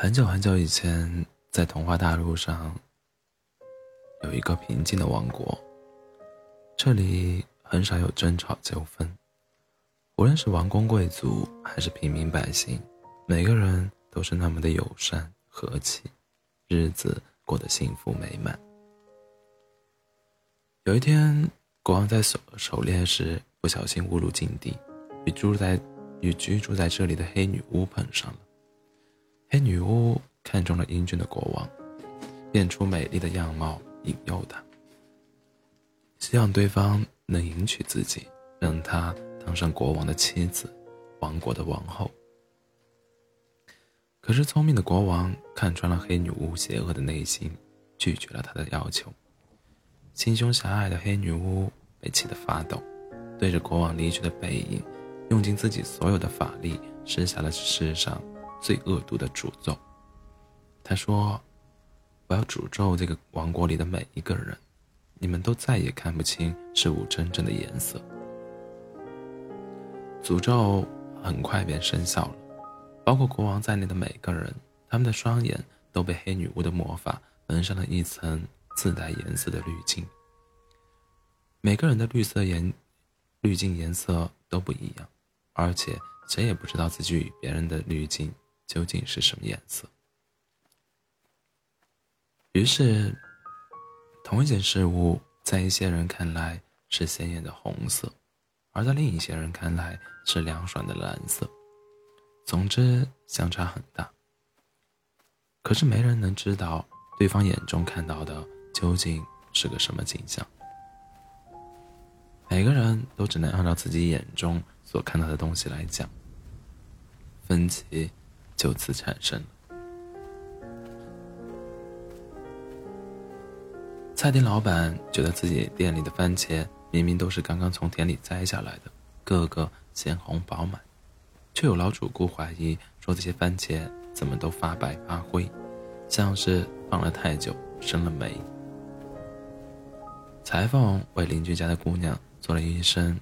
很久很久以前，在童话大陆上，有一个平静的王国。这里很少有争吵纠纷，无论是王公贵族还是平民百姓，每个人都是那么的友善和气，日子过得幸福美满。有一天，国王在狩狩猎时不小心误入禁地，与住在与居住在这里的黑女巫碰上了。黑女巫看中了英俊的国王，变出美丽的样貌引诱他，希望对方能迎娶自己，让他当上国王的妻子，王国的王后。可是聪明的国王看穿了黑女巫邪恶的内心，拒绝了他的要求。心胸狭隘的黑女巫被气得发抖，对着国王离去的背影，用尽自己所有的法力，施下了世上。最恶毒的诅咒。他说：“我要诅咒这个王国里的每一个人，你们都再也看不清事物真正的颜色。”诅咒很快便生效了，包括国王在内的每个人，他们的双眼都被黑女巫的魔法蒙上了一层自带颜色的滤镜。每个人的绿色颜滤镜颜色都不一样，而且谁也不知道自己与别人的滤镜。究竟是什么颜色？于是，同一件事物在一些人看来是鲜艳的红色，而在另一些人看来是凉爽的蓝色。总之，相差很大。可是，没人能知道对方眼中看到的究竟是个什么景象。每个人都只能按照自己眼中所看到的东西来讲。分歧。就此产生了。菜店老板觉得自己店里的番茄明明都是刚刚从田里摘下来的，个个鲜红饱满，却有老主顾怀疑说这些番茄怎么都发白发灰，像是放了太久生了霉。裁缝为邻居家的姑娘做了一身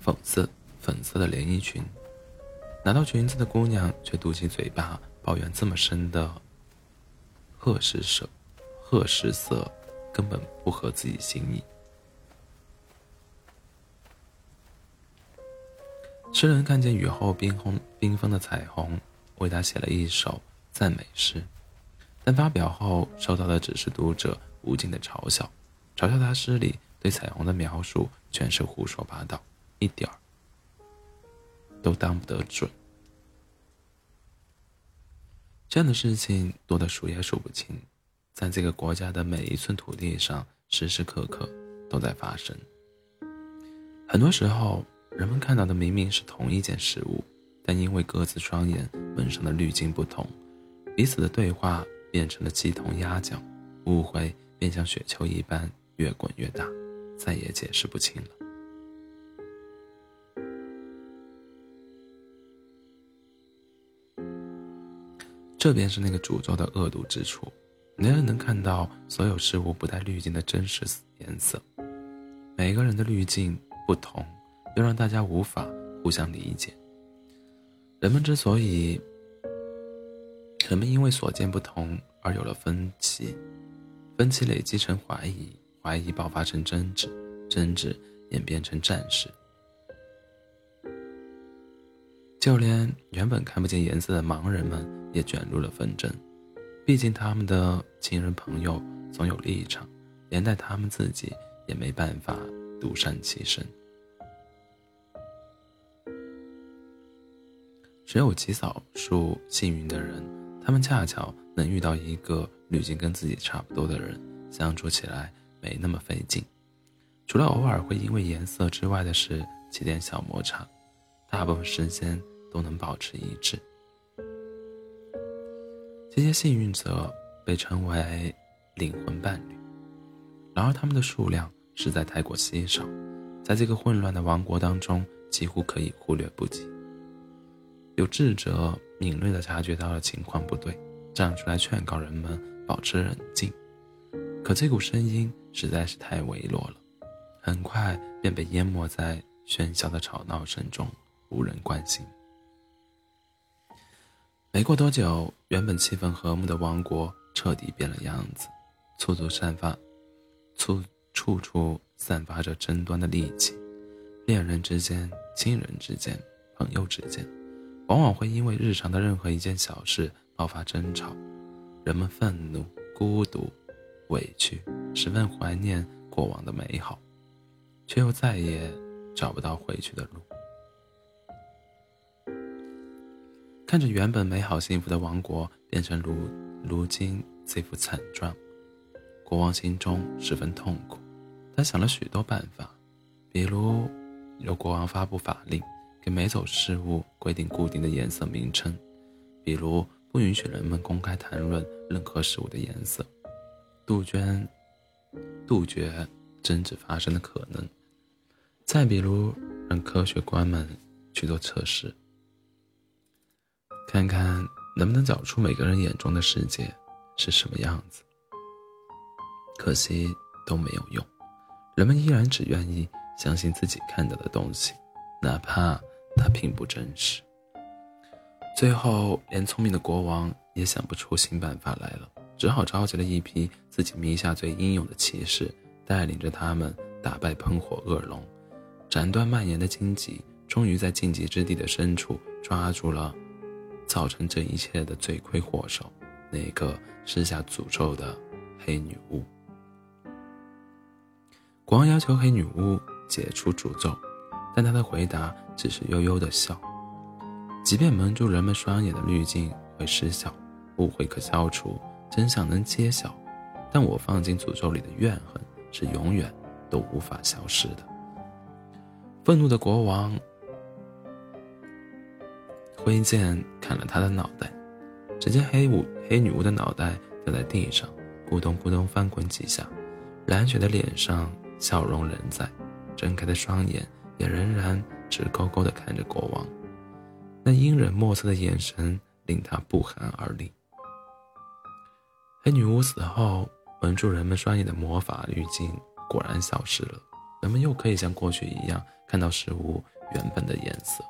粉色粉色的连衣裙。拿到裙子的姑娘却嘟起嘴巴抱怨：“这么深的褐石色，褐石色根本不合自己心意。”诗人看见雨后缤纷缤纷的彩虹，为他写了一首赞美诗，但发表后收到的只是读者无尽的嘲笑，嘲笑他诗里对彩虹的描述全是胡说八道，一点儿。都当不得准。这样的事情多得数也数不清，在这个国家的每一寸土地上，时时刻刻都在发生。很多时候，人们看到的明明是同一件事物，但因为各自双眼蒙上的滤镜不同，彼此的对话变成了鸡同鸭讲，误会便像雪球一般越滚越大，再也解释不清了。这便是那个诅咒的恶毒之处，没人能看到所有事物不带滤镜的真实颜色。每个人的滤镜不同，又让大家无法互相理解。人们之所以，人们因为所见不同而有了分歧，分歧累积成怀疑，怀疑爆发成争执，争执演变成战事。就连原本看不见颜色的盲人们也卷入了纷争，毕竟他们的亲人朋友总有立场，连带他们自己也没办法独善其身。只有极少数幸运的人，他们恰巧能遇到一个滤镜跟自己差不多的人，相处起来没那么费劲。除了偶尔会因为颜色之外的事起点小摩擦，大部分时间。都能保持一致。这些幸运者被称为灵魂伴侣，然而他们的数量实在太过稀少，在这个混乱的王国当中几乎可以忽略不计。有智者敏锐地察觉到了情况不对，站出来劝告人们保持冷静，可这股声音实在是太微弱了，很快便被淹没在喧嚣的吵闹声中，无人关心。没过多久，原本气氛和睦的王国彻底变了样子，处处散发，处处处散发着争端的戾气。恋人之间、亲人之间、朋友之间，往往会因为日常的任何一件小事爆发争吵。人们愤怒、孤独、委屈，十分怀念过往的美好，却又再也找不到回去的路。看着原本美好幸福的王国变成如如今这副惨状，国王心中十分痛苦。他想了许多办法，比如由国王发布法令，给每种事物规定固定的颜色名称；比如不允许人们公开谈论任何事物的颜色，杜鹃杜绝争执发生的可能；再比如让科学官们去做测试。看看能不能找出每个人眼中的世界是什么样子。可惜都没有用，人们依然只愿意相信自己看到的东西，哪怕它并不真实。最后，连聪明的国王也想不出新办法来了，只好召集了一批自己名下最英勇的骑士，带领着他们打败喷火恶龙，斩断蔓延的荆棘，终于在荆棘之地的深处抓住了。造成这一切的罪魁祸首，那个施下诅咒的黑女巫。国王要求黑女巫解除诅咒，但她的回答只是悠悠的笑。即便蒙住人们双眼的滤镜会失效，误会可消除，真相能揭晓，但我放进诅咒里的怨恨是永远都无法消失的。愤怒的国王。挥剑砍了他的脑袋，只见黑舞黑女巫的脑袋掉在地上，咕咚咕咚翻滚几下，蓝雪的脸上笑容仍在，睁开的双眼也仍然直勾勾地看着国王，那阴冷莫测的眼神令他不寒而栗。黑女巫死后，蒙住人们双眼的魔法滤镜果然消失了，人们又可以像过去一样看到事物原本的颜色。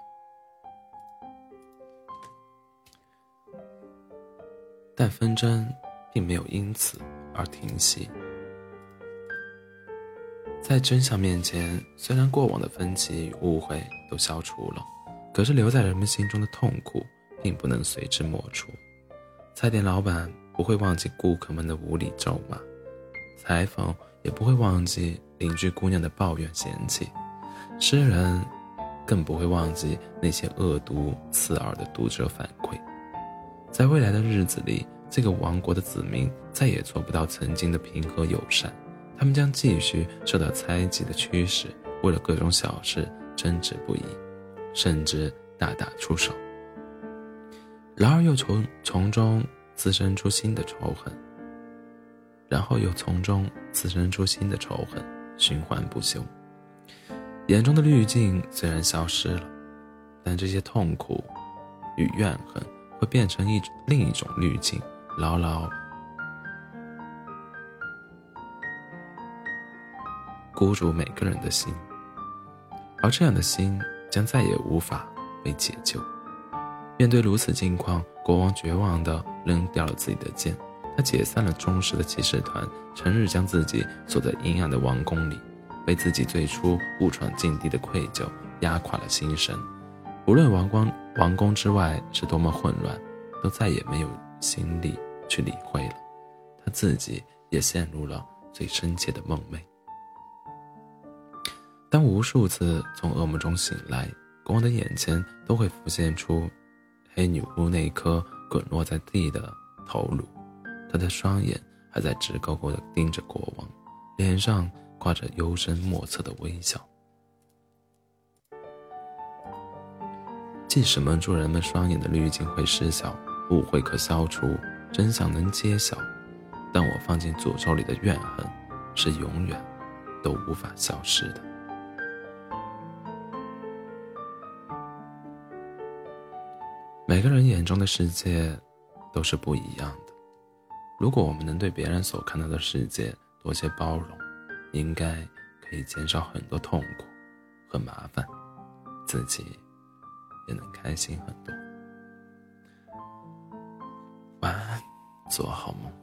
但纷争并没有因此而停息。在真相面前，虽然过往的分歧与误会都消除了，可是留在人们心中的痛苦并不能随之抹除。菜店老板不会忘记顾客们的无理咒骂，裁缝也不会忘记邻居姑娘的抱怨嫌弃，诗人更不会忘记那些恶毒刺耳的读者反馈。在未来的日子里，这个王国的子民再也做不到曾经的平和友善，他们将继续受到猜忌的驱使，为了各种小事争执不已，甚至大打出手。然而又从从中滋生出新的仇恨，然后又从中滋生出新的仇恨，循环不休。眼中的滤镜虽然消失了，但这些痛苦与怨恨。会变成一另一种滤镜，牢牢箍住每个人的心，而这样的心将再也无法被解救。面对如此境况，国王绝望地扔掉了自己的剑，他解散了忠实的骑士团，成日将自己锁在阴暗的王宫里，被自己最初误闯禁地的愧疚压垮了心神。无论王光王宫之外是多么混乱，都再也没有心力去理会了。他自己也陷入了最深切的梦寐。当无数次从噩梦中醒来，国王的眼前都会浮现出黑女巫那颗滚落在地的头颅，她的双眼还在直勾勾地盯着国王，脸上挂着幽深莫测的微笑。即使蒙住人们双眼的滤镜会失效，误会可消除，真相能揭晓，但我放进诅咒里的怨恨，是永远都无法消失的。每个人眼中的世界都是不一样的。如果我们能对别人所看到的世界多些包容，应该可以减少很多痛苦和麻烦，自己。也能开心很多。晚安，做好梦。